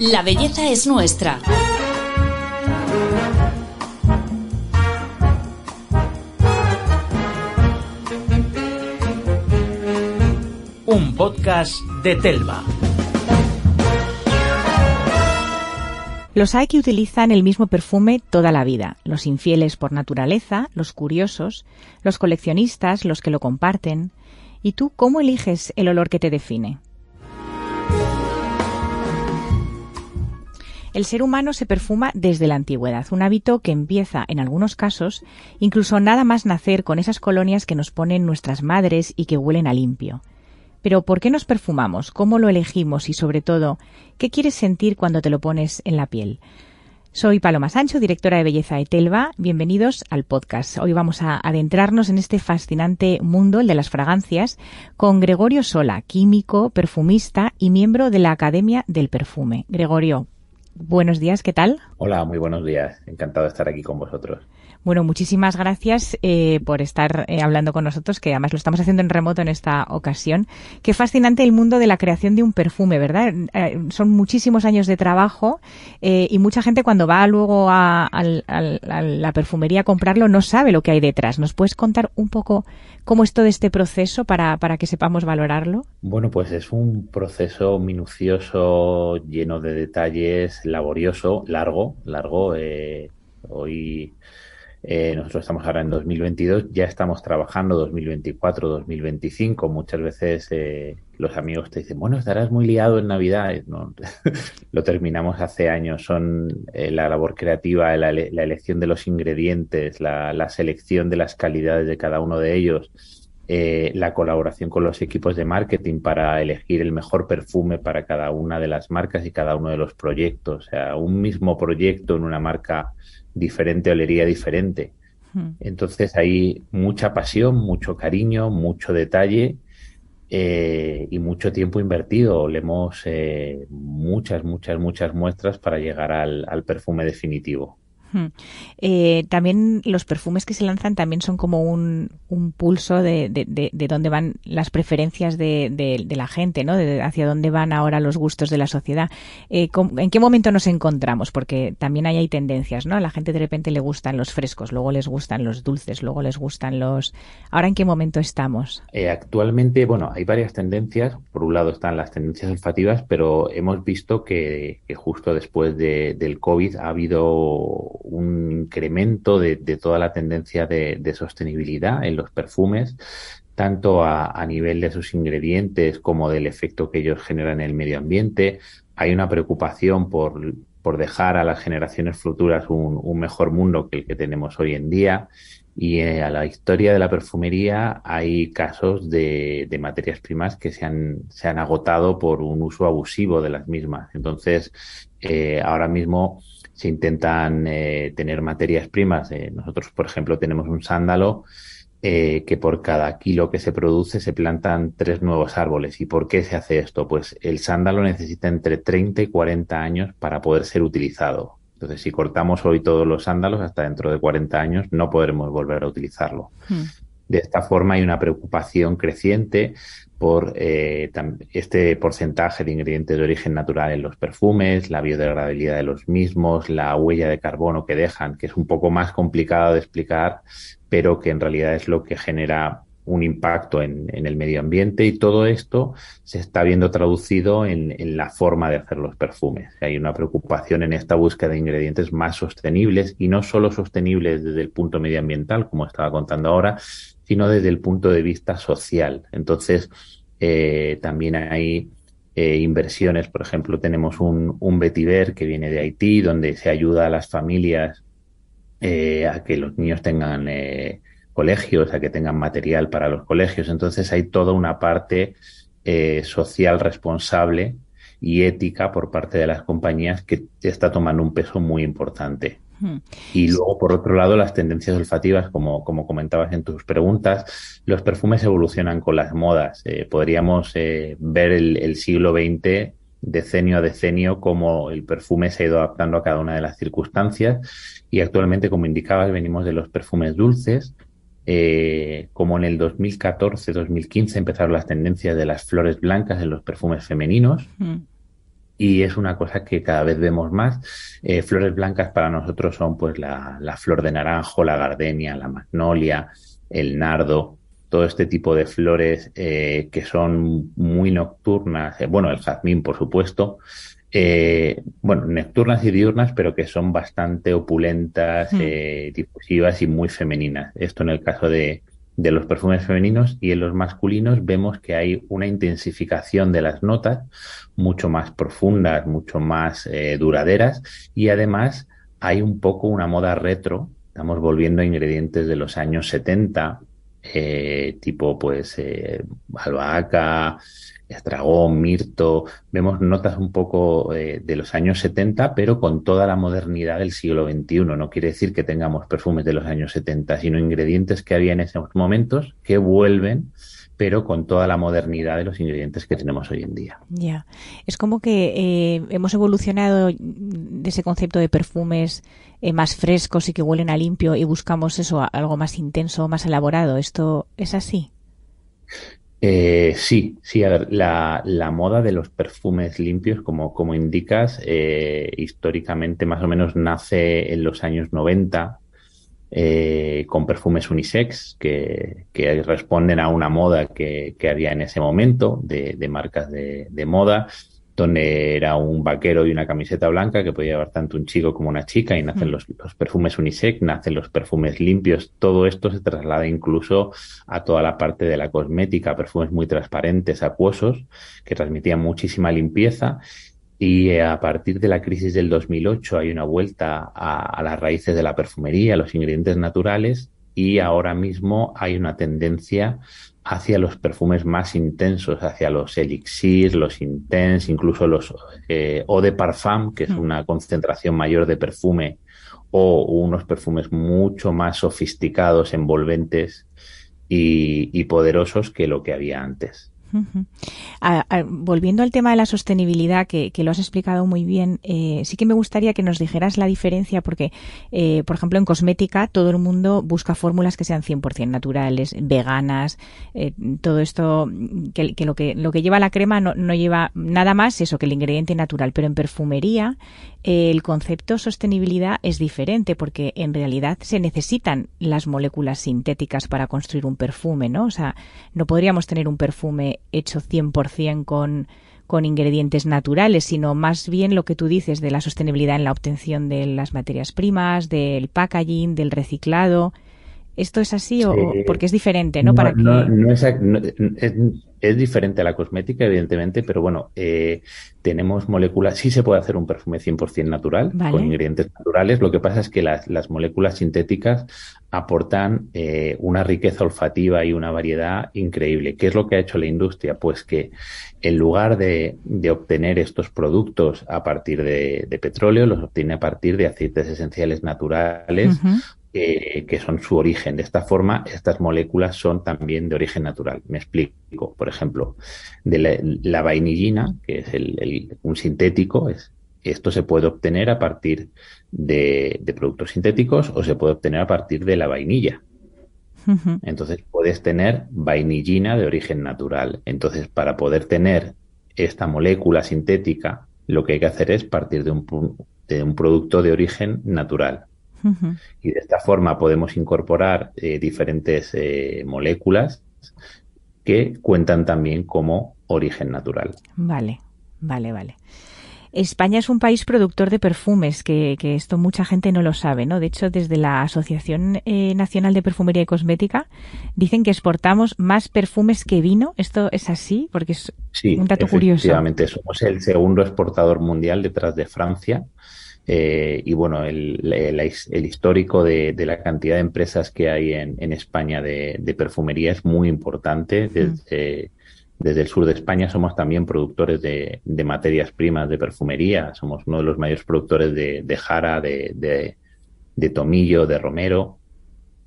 La belleza es nuestra. Un podcast de Telva. Los hay que utilizan el mismo perfume toda la vida, los infieles por naturaleza, los curiosos, los coleccionistas, los que lo comparten. ¿Y tú cómo eliges el olor que te define? El ser humano se perfuma desde la antigüedad, un hábito que empieza, en algunos casos, incluso nada más nacer con esas colonias que nos ponen nuestras madres y que huelen a limpio. Pero ¿por qué nos perfumamos? ¿Cómo lo elegimos? Y sobre todo, ¿qué quieres sentir cuando te lo pones en la piel? Soy Paloma Sancho, directora de belleza de Telva. Bienvenidos al podcast. Hoy vamos a adentrarnos en este fascinante mundo, el de las fragancias, con Gregorio Sola, químico, perfumista y miembro de la Academia del Perfume. Gregorio, buenos días, ¿qué tal? Hola, muy buenos días. Encantado de estar aquí con vosotros. Bueno, muchísimas gracias eh, por estar eh, hablando con nosotros, que además lo estamos haciendo en remoto en esta ocasión. Qué fascinante el mundo de la creación de un perfume, ¿verdad? Eh, son muchísimos años de trabajo y mucha gente cuando va luego a, la perfumería a comprarlo no sabe lo que hay detrás. ¿Nos puedes contar un poco cómo es todo este proceso para, para que sepamos valorarlo? Bueno, pues es un proceso minucioso, lleno de detalles, laborioso, largo, largo. hoy eh, nosotros estamos ahora en 2022, ya estamos trabajando 2024, 2025. Muchas veces eh, los amigos te dicen, bueno, estarás muy liado en Navidad. No, lo terminamos hace años. Son eh, la labor creativa, la, elección de los ingredientes, la, selección de las calidades de cada uno de ellos. la colaboración con los equipos de marketing para elegir el mejor perfume para cada una de las marcas y cada uno de los proyectos. O sea, un mismo proyecto en una marca diferente olería diferente. Hmm. Entonces hay mucha pasión, mucho cariño, mucho detalle eh, y mucho tiempo invertido. Olemos eh, muchas, muchas, muchas muestras para llegar al perfume definitivo. Eh, también los perfumes que se lanzan también son como un, pulso de, de, dónde van las preferencias de, la gente, ¿no? De hacia dónde van ahora los gustos de la sociedad. Eh, ¿En qué momento nos encontramos? Porque también ahí hay tendencias, ¿no? A la gente de repente le gustan los frescos, luego les gustan los dulces, luego les gustan los... ¿Ahora en qué momento estamos? Eh, actualmente, bueno, hay varias tendencias. Por un lado están las tendencias olfativas, pero hemos visto que, que justo después del COVID ha habido un incremento de, toda la tendencia de, sostenibilidad en los perfumes, tanto a, nivel de sus ingredientes como del efecto que ellos generan en el medio ambiente. Hay una preocupación por, dejar a las generaciones futuras un, mejor mundo que el que tenemos hoy en día. Y eh, a la historia de la perfumería hay casos de, materias primas que se han, se han agotado por un uso abusivo de las mismas. Entonces, eh, ahora mismo se intentan eh, tener materias primas. Eh, nosotros, por ejemplo, tenemos un sándalo eh, que por cada kilo que se produce se plantan tres nuevos árboles. ¿Y por qué se hace esto? Pues el sándalo necesita entre 30 y 40 años para poder ser utilizado. Entonces, si cortamos hoy todos los sándalos, hasta dentro de 40 años no podremos volver a utilizarlo. Hmm. De esta forma hay una preocupación creciente por eh, este porcentaje de ingredientes de origen natural en los perfumes, la biodegradabilidad de los mismos, la huella de carbono que dejan, que es un poco más complicado de explicar, pero que en realidad es lo que genera un impacto en, el medio ambiente y todo esto se está viendo traducido en, la forma de hacer los perfumes. Hay una preocupación en esta búsqueda de ingredientes más sostenibles y no solo sostenibles desde el punto medioambiental, como estaba contando ahora, sino desde el punto de vista social. Entonces, eh, también hay eh, inversiones, por ejemplo, tenemos un, un vetiver que viene de Haití, donde se ayuda a las familias eh, a que los niños tengan colegios, a que tengan material para los colegios. Entonces hay toda una parte social responsable y ética por parte de las compañías que está tomando un peso muy importante. Y luego, por otro lado, las tendencias olfativas, como, como comentabas en tus preguntas, los perfumes evolucionan con las modas. Eh, podríamos eh, ver el, siglo XX decenio a decenio cómo el perfume se ha ido adaptando a cada una de las circunstancias y actualmente, como indicabas, venimos de los perfumes dulces, eh, como en el 2014-2015 empezaron las tendencias de las flores blancas en los perfumes femeninos y es una cosa que cada vez vemos más. Eh, flores blancas para nosotros son pues la, flor de naranjo, la gardenia, la magnolia, el nardo, todo este tipo de flores eh, que son muy nocturnas, bueno, el jazmín, por supuesto, bueno, nocturnas y diurnas, pero que son bastante opulentas, hmm. difusivas y muy femeninas. Esto en el caso de, de los perfumes femeninos y en los masculinos vemos que hay una intensificación de las notas mucho más profundas, mucho más eh, duraderas y además hay un poco una moda retro. Estamos volviendo a ingredientes de los años 70, eh, tipo pues eh, albahaca, estragón, mirto, vemos notas un poco eh, de los años 70, pero con toda la modernidad del siglo XXI. No quiere decir que tengamos perfumes de los años 70, sino ingredientes que había en esos momentos que vuelven pero con toda la modernidad de los ingredientes que tenemos hoy en día. Ya, es como que eh, hemos evolucionado de ese concepto de perfumes eh, más frescos y que huelen a limpio y buscamos eso, algo más intenso, más elaborado. ¿Esto es así? Eh, sí, sí, a ver, la, la, moda de los perfumes limpios, como, como indicas, eh, históricamente más o menos nace en los años 90 eh, con perfumes unisex que, que, responden a una moda que, que había en ese momento de, de marcas de, de moda donde era un vaquero y una camiseta blanca que podía llevar tanto un chico como una chica y nacen mm. los, perfumes unisex, nacen los perfumes limpios, todo esto se traslada incluso a toda la parte de la cosmética, perfumes muy transparentes, acuosos, que transmitían muchísima limpieza y eh, a partir de la crisis del 2008 hay una vuelta a, a las raíces de la perfumería, a los ingredientes naturales y ahora mismo hay una tendencia hacia los perfumes más intensos, hacia los elixir, los intense, incluso los eh, eau de parfum, que es mm. una concentración mayor de perfume, o unos perfumes mucho más sofisticados, envolventes y poderosos que lo que había antes volviendo al tema de la sostenibilidad, que, lo has explicado muy bien, eh, sí que me gustaría que nos dijeras la diferencia, porque, eh, por ejemplo, en cosmética todo el mundo busca fórmulas que sean 100% naturales, veganas, eh, todo esto, que, lo que lo que lleva la crema no, no, lleva nada más eso que el ingrediente natural, pero en perfumería el concepto sostenibilidad es diferente, porque en realidad se necesitan las moléculas sintéticas para construir un perfume, ¿no? O sea, no podríamos tener un perfume hecho 100% con, con ingredientes naturales, sino más bien lo que tú dices de la sostenibilidad en la obtención de las materias primas, del packaging, del reciclado. ¿Esto es así o porque es diferente, no? Para no, es, es, diferente a la cosmética, evidentemente, pero bueno, eh, tenemos moléculas, sí se puede hacer un perfume 100% natural, con ingredientes naturales, lo que pasa es que las, las moléculas sintéticas aportan eh, una riqueza olfativa y una variedad increíble. ¿Qué es lo que ha hecho la industria? Pues que en lugar de, de obtener estos productos a partir de, de, petróleo, los obtiene a partir de aceites esenciales naturales que son su origen. De esta forma, estas moléculas son también de origen natural. Me explico. Por ejemplo, de la, vainillina, que es el, un sintético, es, esto se puede obtener a partir de, productos sintéticos o se puede obtener a partir de la vainilla. Entonces puedes tener vainillina de origen natural. Entonces, para poder tener esta molécula sintética, lo que hay que hacer es partir de un, de un producto de origen natural. Y de esta forma podemos incorporar eh, diferentes eh, moléculas que cuentan también como origen natural. Vale, vale, vale. España es un país productor de perfumes, que, esto mucha gente no lo sabe, ¿no? De hecho, desde la Asociación eh, Nacional de Perfumería y Cosmética dicen que exportamos más perfumes que vino. ¿Esto es así? Porque es un dato curioso. Efectivamente, somos el segundo exportador mundial detrás de Francia. Eh, y bueno, el, el, histórico de, de, la cantidad de empresas que hay en, en España de, de, perfumería es muy importante. Desde, desde, el sur de España somos también productores de, de, materias primas de perfumería. Somos uno de los mayores productores de, de jara, de, de, tomillo, de romero.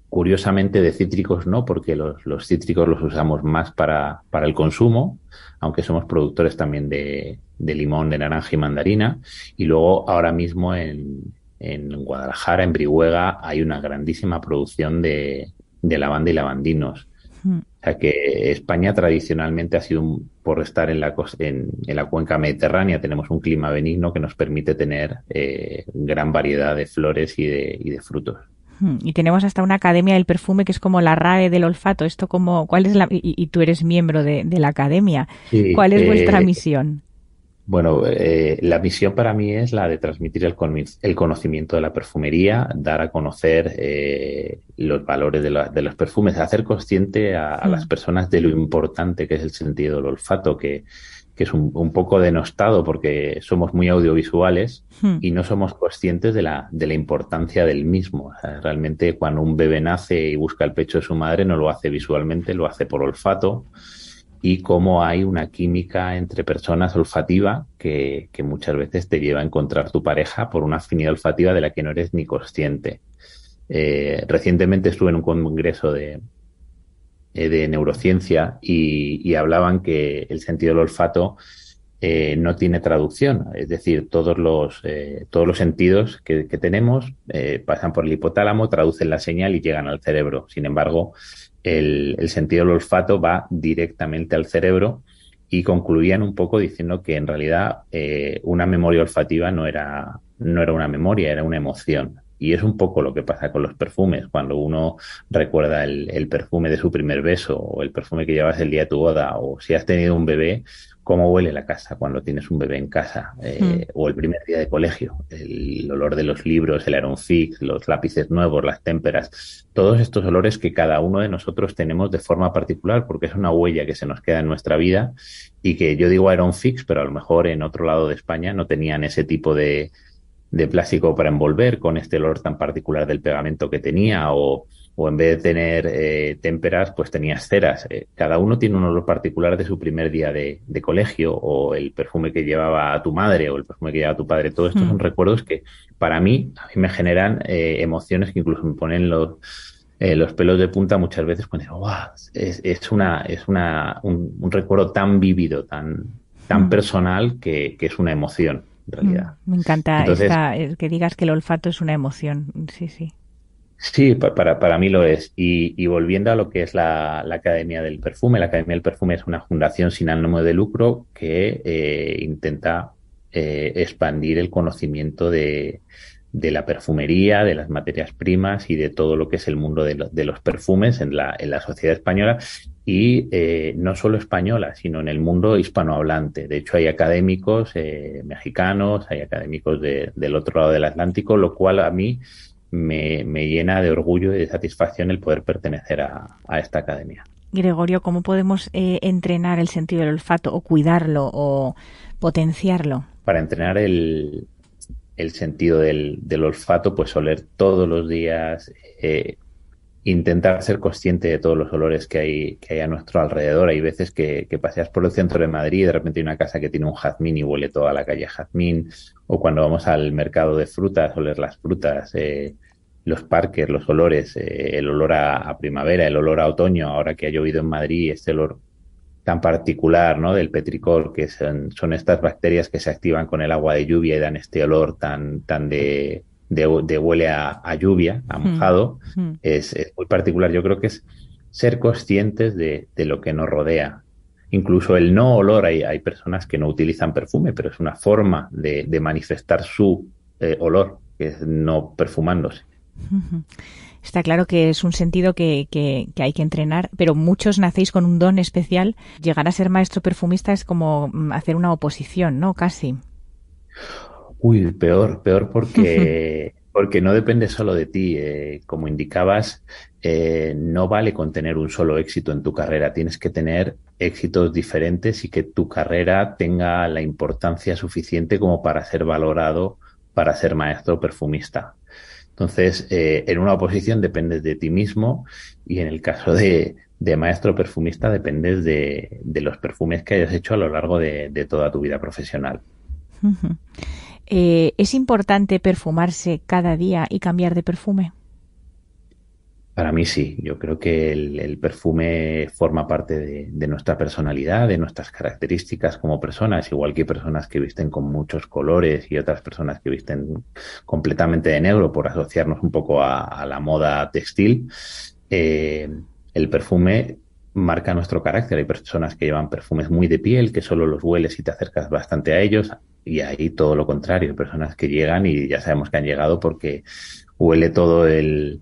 Curiosamente de cítricos no, porque los, los cítricos los usamos más para, para el consumo, aunque somos productores también de, de limón, de naranja y mandarina. Y luego ahora mismo en, en Guadalajara, en Brihuega, hay una grandísima producción de, de lavanda y lavandinos. Hmm. O sea que España tradicionalmente ha sido un, por estar en la, en, la cuenca mediterránea, tenemos un clima benigno que nos permite tener eh, gran variedad de flores y de, y de frutos. Hmm, y tenemos hasta una academia del perfume que es como la RAE del olfato. Esto como, ¿cuál es la, y, tú eres miembro de, la academia. ¿Cuál es vuestra misión? Bueno, eh, la misión para mí es la de transmitir el, el conocimiento de la perfumería, dar a conocer eh, los valores de, de, los perfumes, hacer consciente a, las mm. personas de lo importante que es el sentido del olfato, que, que es un, un, poco denostado porque somos muy audiovisuales mm. y no somos conscientes de la, de la importancia del mismo. realmente cuando un bebé nace y busca el pecho de su madre no lo hace visualmente, lo hace por olfato y cómo hay una química entre personas olfativa que, muchas veces te lleva a encontrar tu pareja por una afinidad olfativa de la que no eres ni consciente. Eh, recientemente estuve en un congreso eh, de neurociencia y, hablaban que el sentido del olfato eh, no tiene traducción, es decir, todos los, todos los sentidos que, tenemos pasan por el hipotálamo, traducen la señal y llegan al cerebro. Sin embargo, el, sentido del olfato va directamente al cerebro y concluían un poco diciendo que en realidad eh, una memoria olfativa no era, no era una memoria, era una emoción. Y es un poco lo que pasa con los perfumes. Cuando uno recuerda el, el, perfume de su primer beso o el perfume que llevas el día de tu boda o si has tenido un bebé, cómo huele la casa cuando tienes un bebé en casa eh, hmm. o el primer día de colegio, el olor de los libros, el Aeron Fix, los lápices nuevos, las témperas, todos estos olores que cada uno de nosotros tenemos de forma particular porque es una huella que se nos queda en nuestra vida y que yo digo Aeron Fix, pero a lo mejor en otro lado de España no tenían ese tipo de, de plástico para envolver con este olor tan particular del pegamento que tenía o o en vez de tener eh, témperas, pues tenías ceras. Eh, cada uno tiene un olor particular de su primer día de, colegio, o el perfume que llevaba a tu madre, o el perfume que llevaba a tu padre. Todos estos son mm. recuerdos que para mí, a mí me generan eh, emociones que incluso me ponen los, los pelos de punta muchas veces cuando digo, es, una, es una, un, recuerdo tan vívido, tan, tan mm. personal que, es una emoción, en realidad. Mm, me encanta que digas que el olfato es una emoción. Sí, sí. Sí, para, para mí lo es. Y, volviendo a lo que es la, Academia del Perfume, la Academia del Perfume es una fundación sin ánimo de lucro que eh, intenta eh, expandir el conocimiento de, la perfumería, de las materias primas y de todo lo que es el mundo de, los perfumes en la, en la sociedad española y eh, no solo española, sino en el mundo hispanohablante. De hecho, hay académicos mexicanos, hay académicos del otro lado del Atlántico, lo cual a mí me, llena de orgullo y de satisfacción el poder pertenecer a, esta academia. Gregorio, ¿cómo podemos eh, entrenar el sentido del olfato o cuidarlo o potenciarlo? Para entrenar el, sentido del, olfato, pues oler todos los días, eh, intentar ser consciente de todos los olores que hay, que hay a nuestro alrededor. Hay veces que, paseas por el centro de Madrid y de repente hay una casa que tiene un jazmín y huele toda la calle jazmín. O cuando vamos al mercado de frutas, oler las frutas, eh, los parques, los olores, eh, el olor a, primavera, el olor a otoño, ahora que ha llovido en Madrid, este olor tan particular ¿no? del petricor, que son, son estas bacterias que se activan con el agua de lluvia y dan este olor tan, tan de de, huele a, lluvia, a mojado, Es, muy particular. Yo creo que es ser conscientes de, lo que nos rodea. Incluso el no olor, hay, hay, personas que no utilizan perfume, pero es una forma de, manifestar su eh, olor, que es no perfumándose. Está claro que es un sentido que, que, hay que entrenar, pero muchos nacéis con un don especial. Llegar a ser maestro perfumista es como mm, hacer una oposición, ¿no? Casi. Uy, peor, peor porque, porque no depende solo de ti. Eh, como indicabas, eh, no vale con tener un solo éxito en tu carrera. Tienes que tener éxitos diferentes y que tu carrera tenga la importancia suficiente como para ser valorado para ser maestro perfumista. Entonces, eh, en una oposición dependes de ti mismo y en el caso de, maestro perfumista dependes de, los perfumes que hayas hecho a lo largo de, toda tu vida profesional. Eh, ¿es importante perfumarse cada día y cambiar de perfume? Para mí sí, yo creo que el, perfume forma parte de, nuestra personalidad, de nuestras características como personas, igual que hay personas que visten con muchos colores y otras personas que visten completamente de negro por asociarnos un poco a, la moda textil. Eh, el perfume marca nuestro carácter. Hay personas que llevan perfumes muy de piel, que solo los hueles y te acercas bastante a ellos, y hay todo lo contrario, personas que llegan y ya sabemos que han llegado porque huele todo el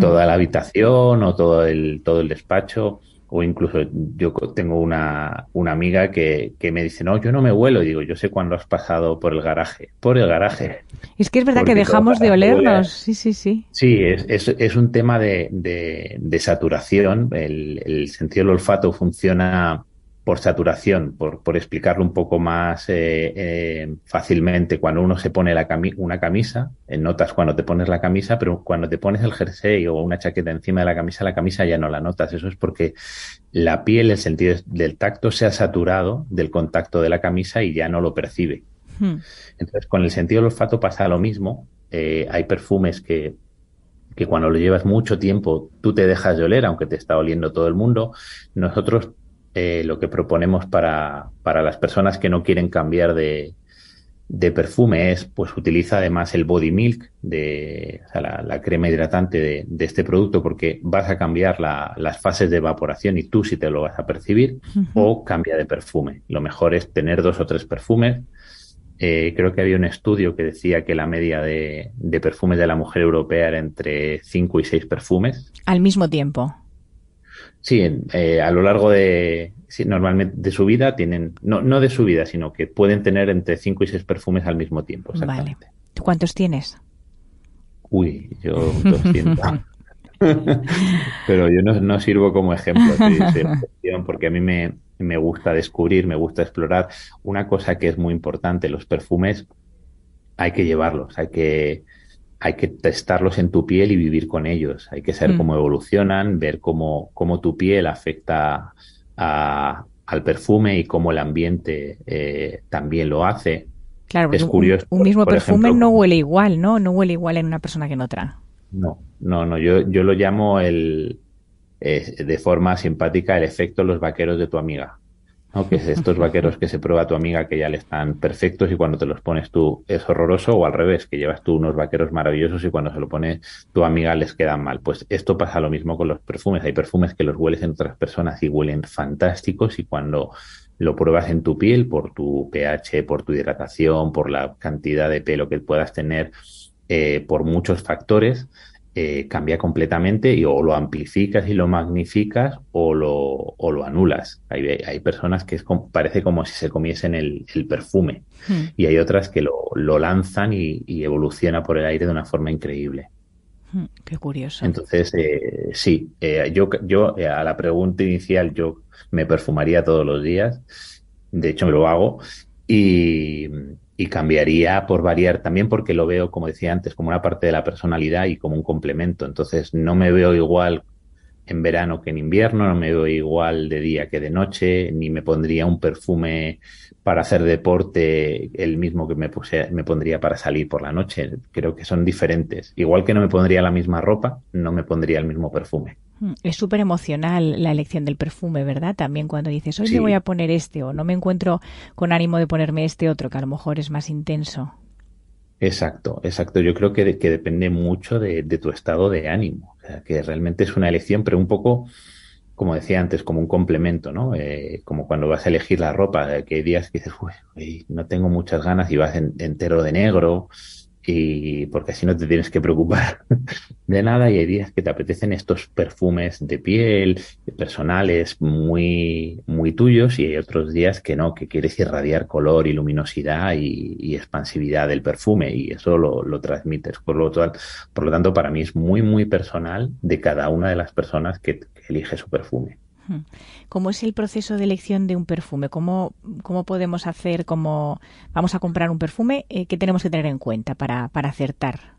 toda la habitación o todo el todo el despacho o incluso yo tengo una, una amiga que, que, me dice, no, yo no me huelo. Y digo, yo sé cuándo has pasado por el garaje. Por el garaje. Es que es verdad que dejamos de olernos. Sí, sí, sí. Sí, es, es, es un tema de, de, de saturación. El, el, sentido del olfato funciona por saturación, por, por explicarlo un poco más eh, eh, fácilmente, cuando uno se pone la cami una camisa, eh, notas cuando te pones la camisa, pero cuando te pones el jersey o una chaqueta encima de la camisa, la camisa ya no la notas. Eso es porque la piel, el sentido del tacto, se ha saturado del contacto de la camisa y ya no lo percibe. Hmm. Entonces, con el sentido del olfato pasa lo mismo. Eh, hay perfumes que que cuando lo llevas mucho tiempo tú te dejas de oler, aunque te está oliendo todo el mundo. Nosotros eh, lo que proponemos para, para, las personas que no quieren cambiar de, de, perfume es, pues utiliza además el body milk, de, o sea, la, la, crema hidratante de, de, este producto, porque vas a cambiar la, las fases de evaporación y tú sí te lo vas a percibir, uh -huh. o cambia de perfume. Lo mejor es tener dos o tres perfumes. Eh, creo que había un estudio que decía que la media de, de perfumes de la mujer europea era entre cinco y seis perfumes. Al mismo tiempo. Sí, eh, a lo largo de, sí, normalmente de su vida tienen, no, no de su vida, sino que pueden tener entre 5 y 6 perfumes al mismo tiempo. Vale. ¿Tú cuántos tienes? Uy, yo 200. Pero yo no, no, sirvo como ejemplo porque a mí me, me gusta descubrir, me gusta explorar. Una cosa que es muy importante, los perfumes hay que llevarlos, hay que, hay que testarlos en tu piel y vivir con ellos. Hay que saber mm. cómo evolucionan, ver cómo, cómo tu piel afecta a, al perfume y cómo el ambiente eh, también lo hace. Claro, es curioso. Un, un mismo por perfume ejemplo, no huele igual, ¿no? No huele igual en una persona que en otra. No, no, no. Yo, yo lo llamo el, eh, de forma simpática el efecto los vaqueros de tu amiga. ¿No? Que es estos vaqueros que se prueba tu amiga que ya le están perfectos y cuando te los pones tú es horroroso o al revés, que llevas tú unos vaqueros maravillosos y cuando se lo pone tu amiga les quedan mal. Pues esto pasa lo mismo con los perfumes. Hay perfumes que los hueles en otras personas y huelen fantásticos y cuando lo pruebas en tu piel por tu pH, por tu hidratación, por la cantidad de pelo que puedas tener, eh, por muchos factores, eh, cambia completamente y o lo amplificas y lo magnificas o lo, o lo anulas. Hay, hay personas que es como, parece como si se comiesen el, el perfume hmm. y hay otras que lo, lo lanzan y, y, evoluciona por el aire de una forma increíble. Hmm. Qué curioso. Entonces, eh, sí, eh, yo, yo eh, a la pregunta inicial yo me perfumaría todos los días, de hecho me lo hago y, y cambiaría por variar también porque lo veo, como decía antes, como una parte de la personalidad y como un complemento. Entonces no me veo igual en verano que en invierno, no me veo igual de día que de noche, ni me pondría un perfume para hacer deporte el mismo que me, puse, me pondría para salir por la noche. Creo que son diferentes. Igual que no me pondría la misma ropa, no me pondría el mismo perfume. Es súper emocional la elección del perfume, ¿verdad? También cuando dices, hoy sí. me voy a poner este o no me encuentro con ánimo de ponerme este otro, que a lo mejor es más intenso. Exacto, exacto. Yo creo que, que depende mucho de, de, tu estado de ánimo. Que realmente es una elección, pero un poco, como decía antes, como un complemento, ¿no? Eh, como cuando vas a elegir la ropa, que hay días que dices, uy, no tengo muchas ganas y vas en, entero de negro, y porque así no te tienes que preocupar de nada. Y hay días que te apetecen estos perfumes de piel personales muy muy tuyos y hay otros días que no que quieres irradiar color y luminosidad y, expansividad del perfume y eso lo, lo transmites. Por lo, por lo tanto para mí es muy muy personal de cada una de las personas que elige su perfume ¿Cómo es el proceso de elección de un perfume? ¿Cómo, cómo podemos hacer, como vamos a comprar un perfume, eh, qué tenemos que tener en cuenta para, para acertar?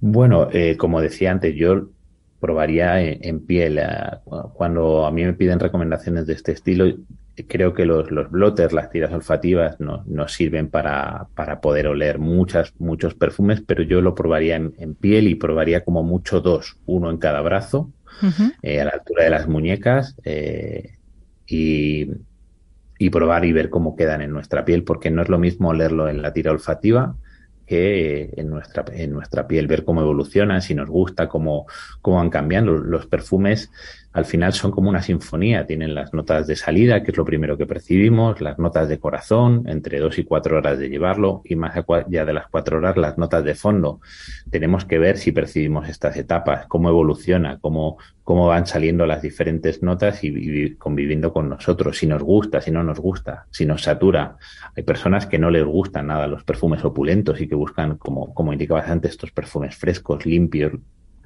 Bueno, eh, como decía antes, yo probaría en, piel. Uh, cuando a mí me piden recomendaciones de este estilo, creo que los, los blotters, las tiras olfativas, no, no sirven para, para, poder oler muchas, muchos perfumes, pero yo lo probaría en, en piel y probaría como mucho dos, uno en cada brazo eh, a la altura de las muñecas eh, y, y, probar y ver cómo quedan en nuestra piel, porque no es lo mismo olerlo en la tira olfativa que en nuestra, en nuestra piel, ver cómo evolucionan, si nos gusta, cómo, cómo van cambiando. Los perfumes al final son como una sinfonía. Tienen las notas de salida, que es lo primero que percibimos, las notas de corazón, entre dos y cuatro horas de llevarlo, y más allá de las cuatro horas, las notas de fondo. Tenemos que ver si percibimos estas etapas, cómo evoluciona, cómo, cómo van saliendo las diferentes notas y, y conviviendo con nosotros, si nos gusta, si no nos gusta, si nos satura. Hay personas que no les gustan nada los perfumes opulentos y que buscan, como, como indicabas antes, estos perfumes frescos, limpios,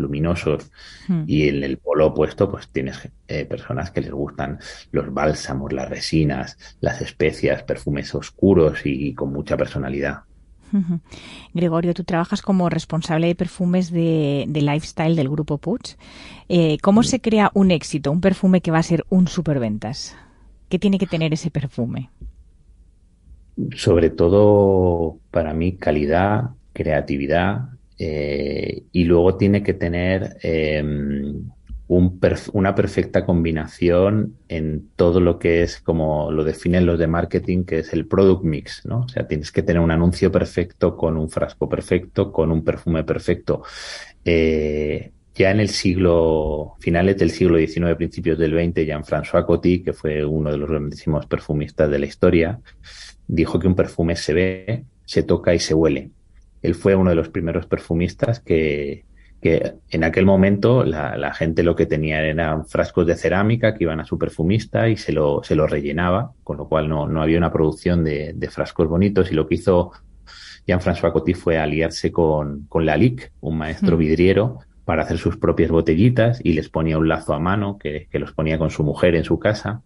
luminosos hmm. y en el polo opuesto pues tienes eh, personas que les gustan los bálsamos, las resinas, las especias, perfumes oscuros y, con mucha personalidad. Gregorio, tú trabajas como responsable de perfumes de, lifestyle del grupo Puig. Eh, ¿Cómo se crea un éxito, un perfume que va a ser un superventas? ¿Qué tiene que tener ese perfume? Sobre todo, para mí, calidad, creatividad, eh, y luego tiene que tener em, una perfecta combinación en todo lo que es, como lo definen los de marketing, que es el product mix, ¿no? O sea, tienes que tener un anuncio perfecto con un frasco perfecto, con un perfume perfecto. Eh, ya en el siglo, finales del siglo XIX, principios del XX, Jean-François Coty, que fue uno de los grandísimos perfumistas de la historia, dijo que un perfume se ve, se toca y se huele él fue uno de los primeros perfumistas que, que en aquel momento la, gente lo que tenía eran frascos de cerámica que iban a su perfumista y se lo, se lo rellenaba, con lo cual no, no había una producción de, frascos bonitos y lo que hizo Jean-François Coty fue aliarse con, con Lalique, un maestro mm. vidriero, para hacer sus propias botellitas y les ponía un lazo a mano que, que los ponía con su mujer en su casa.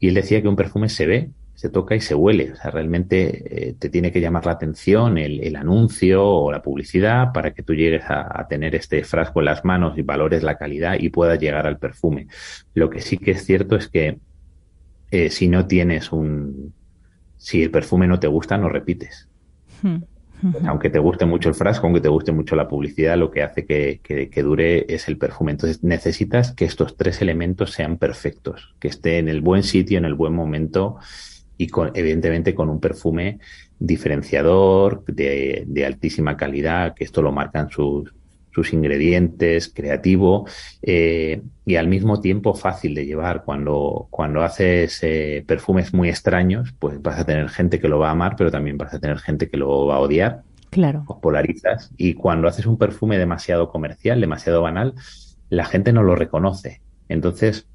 Y él decía que un perfume se ve, se toca y se huele. O sea, realmente eh, te tiene que llamar la atención el, anuncio o la publicidad para que tú llegues a, tener este frasco en las manos y valores la calidad y puedas llegar al perfume. Lo que sí que es cierto es que eh, si no tienes un... Si el perfume no te gusta, no repites. Hmm. Aunque te guste mucho el frasco, aunque te guste mucho la publicidad, lo que hace que, que, dure es el perfume. Entonces necesitas que estos tres elementos sean perfectos, que esté en el buen sitio, en el buen momento y evidentemente con un perfume diferenciador, de, altísima calidad, que esto lo marcan sus, sus ingredientes, creativo eh, y al mismo tiempo fácil de llevar. Cuando, cuando haces eh, perfumes muy extraños, pues vas a tener gente que lo va a amar, pero también vas a tener gente que lo va a odiar. Claro. Os polarizas. Y cuando haces un perfume demasiado comercial, demasiado banal, la gente no lo reconoce. Entonces,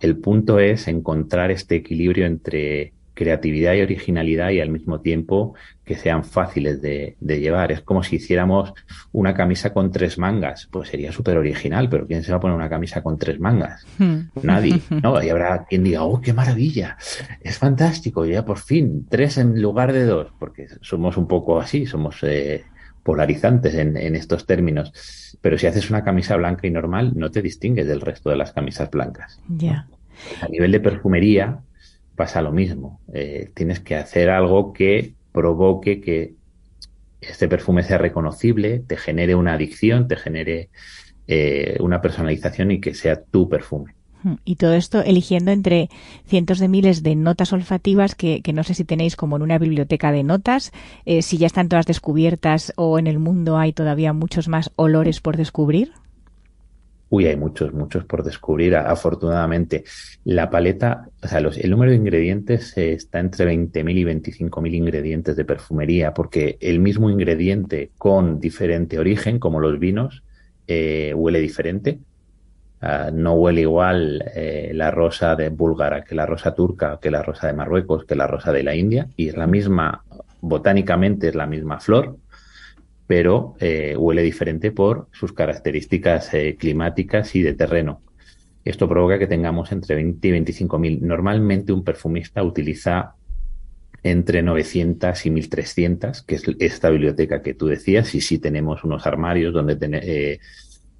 el punto es encontrar este equilibrio entre creatividad y originalidad y al mismo tiempo que sean fáciles de, llevar. Es como si hiciéramos una camisa con tres mangas. Pues sería súper original, pero ¿quién se va a poner una camisa con tres mangas? Hmm. Nadie. ¿no? Y habrá quien diga, oh, qué maravilla, es fantástico, ya por fin, tres en lugar de dos, porque somos un poco así, somos eh, polarizantes en, estos términos. Pero si haces una camisa blanca y normal, no te distingues del resto de las camisas blancas. Ya. A nivel de perfumería, pasa lo mismo. Eh, tienes que hacer algo que provoque que este perfume sea reconocible, te genere una adicción, te genere eh, una personalización y que sea tu perfume. Hmm. Y todo esto eligiendo entre cientos de miles de notas olfativas que, no sé si tenéis como en una biblioteca de notas, eh, si ya están todas descubiertas o en el mundo hay todavía muchos más olores por descubrir. Uy, hay muchos, muchos por descubrir. Afortunadamente, la paleta, o sea, el número de ingredientes está entre 20.000 y 25.000 ingredientes de perfumería, porque el mismo ingrediente con diferente origen, como los vinos, eh, huele diferente. Ah, no huele igual eh, la rosa de búlgara que la rosa turca, que la rosa de Marruecos, que la rosa de la India, y es la misma, botánicamente es la misma flor, pero eh, huele diferente por sus características eh, climáticas y de terreno. Esto provoca que tengamos entre 20 y 25 mil. Normalmente un perfumista utiliza entre 900 y 1300, que es esta biblioteca que tú decías, y sí tenemos unos armarios donde, eh,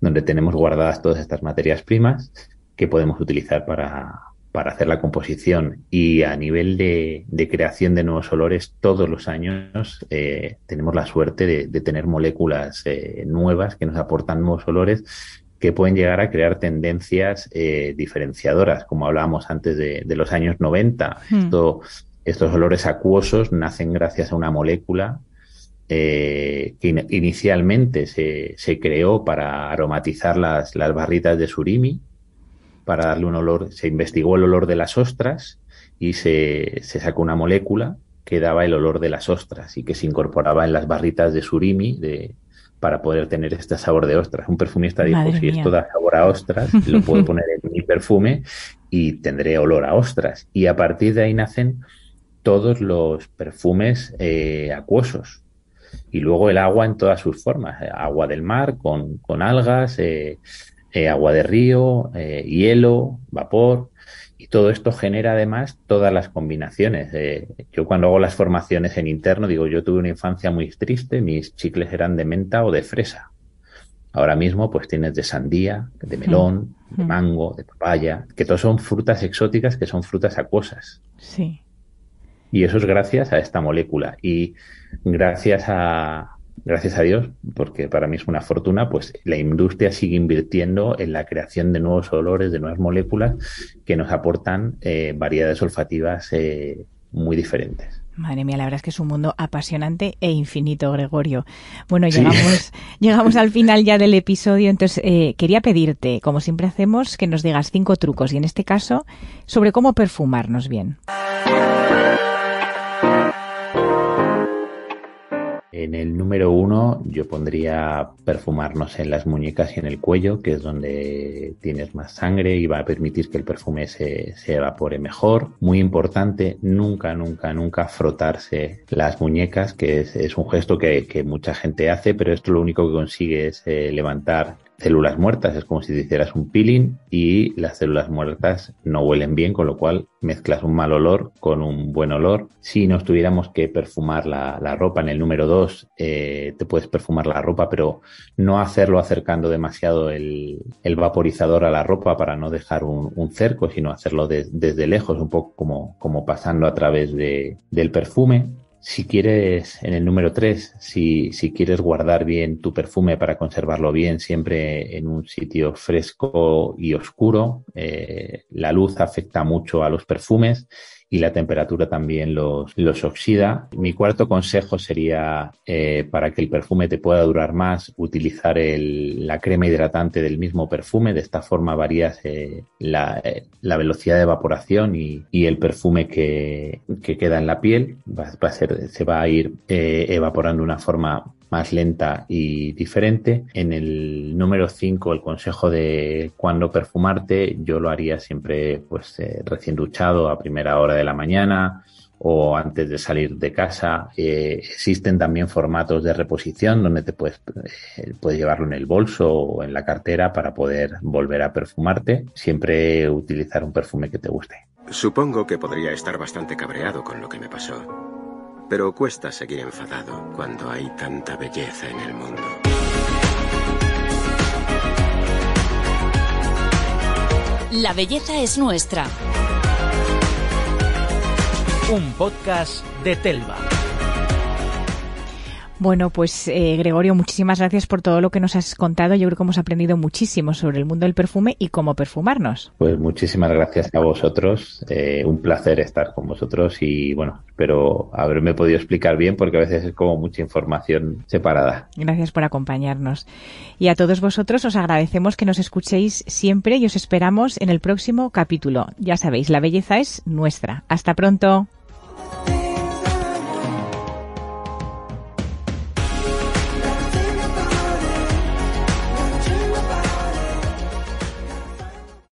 donde tenemos guardadas todas estas materias primas que podemos utilizar para, para hacer la composición y a nivel de, creación de nuevos olores todos los años eh, tenemos la suerte de, tener moléculas eh, nuevas que nos aportan nuevos olores que pueden llegar a crear tendencias eh, diferenciadoras, como hablábamos antes de, los años 90. Hmm. estos olores acuosos nacen gracias a una molécula que inicialmente se, se, creó para aromatizar las, las barritas de surimi, para darle un olor. Se investigó el olor de las ostras y se, se sacó una molécula que daba el olor de las ostras y que se incorporaba en las barritas de surimi de, para poder tener este sabor de ostras. Un perfumista dijo, si esto da sabor a ostras, lo puedo poner en mi perfume y tendré olor a ostras. Y a partir de ahí nacen todos los perfumes eh, acuosos. Y luego el agua en todas sus formas. Eh, agua del mar con, con algas, eh, agua de río, hielo, vapor. Y todo esto genera además todas las combinaciones. yo cuando hago las formaciones en interno digo, yo tuve una infancia muy triste, mis chicles eran de menta o de fresa. Ahora mismo pues tienes de sandía, de melón, de mango, de papaya, que todos son frutas exóticas que son frutas acuosas. Sí. Y eso es gracias a esta molécula. Y gracias a, gracias a Dios, porque para mí es una fortuna, pues la industria sigue invirtiendo en la creación de nuevos olores, de nuevas moléculas que nos aportan eh, variedades olfativas eh, muy diferentes. Madre mía, la verdad es que es un mundo apasionante e infinito, Gregorio. Bueno, llegamos, llegamos al final ya del episodio, entonces eh, quería pedirte, como siempre hacemos, que nos digas cinco trucos y en este caso sobre cómo perfumarnos bien. En el número uno yo pondría perfumarnos en las muñecas y en el cuello, que es donde tienes más sangre y va a permitir que el perfume se, evapore mejor. Muy importante, nunca, nunca, nunca frotarse las muñecas, que es, un gesto que, mucha gente hace, pero esto lo único que consigue es eh, levantar células muertas, es como si te hicieras un peeling y las células muertas no huelen bien, con lo cual mezclas un mal olor con un buen olor. Si nos tuviéramos que perfumar la, ropa en el número 2, eh, te puedes perfumar la ropa, pero no hacerlo acercando demasiado el, vaporizador a la ropa para no dejar un, cerco, sino hacerlo desde lejos, un poco como, como pasando a través de, del perfume. Si quieres, en el número 3, si, si, quieres guardar bien tu perfume para conservarlo bien, siempre en un sitio fresco y oscuro, eh, la luz afecta mucho a los perfumes y la temperatura también los, los oxida. Mi cuarto consejo sería eh, para que el perfume te pueda durar más, utilizar el, la crema hidratante del mismo perfume. De esta forma varías eh, la, eh, la, velocidad de evaporación y, y el perfume que, que, queda en la piel. Va, se va a ir evaporando de una forma más lenta y diferente. En el número 5, el consejo de cuándo perfumarte, yo lo haría siempre pues eh, recién duchado a primera hora de la mañana o antes de salir de casa. Eh, existen también formatos de reposición donde te puedes, eh, puedes llevarlo en el bolso o en la cartera para poder volver a perfumarte. Siempre utilizar un perfume que te guste. Supongo que podría estar bastante cabreado con lo que me pasó. Pero cuesta seguir enfadado cuando hay tanta belleza en el mundo. La belleza es nuestra. Un podcast de Telva. Bueno, pues eh, Gregorio, muchísimas gracias por todo lo que nos has contado. Yo creo que hemos aprendido muchísimo sobre el mundo del perfume y cómo perfumarnos. Pues muchísimas gracias a vosotros. Eh, un placer estar con vosotros y bueno, espero haberme podido explicar bien porque a veces es como mucha información separada. Gracias por acompañarnos. Y a todos vosotros os agradecemos que nos escuchéis siempre y os esperamos en el próximo capítulo. Ya sabéis, la belleza es nuestra. Hasta pronto.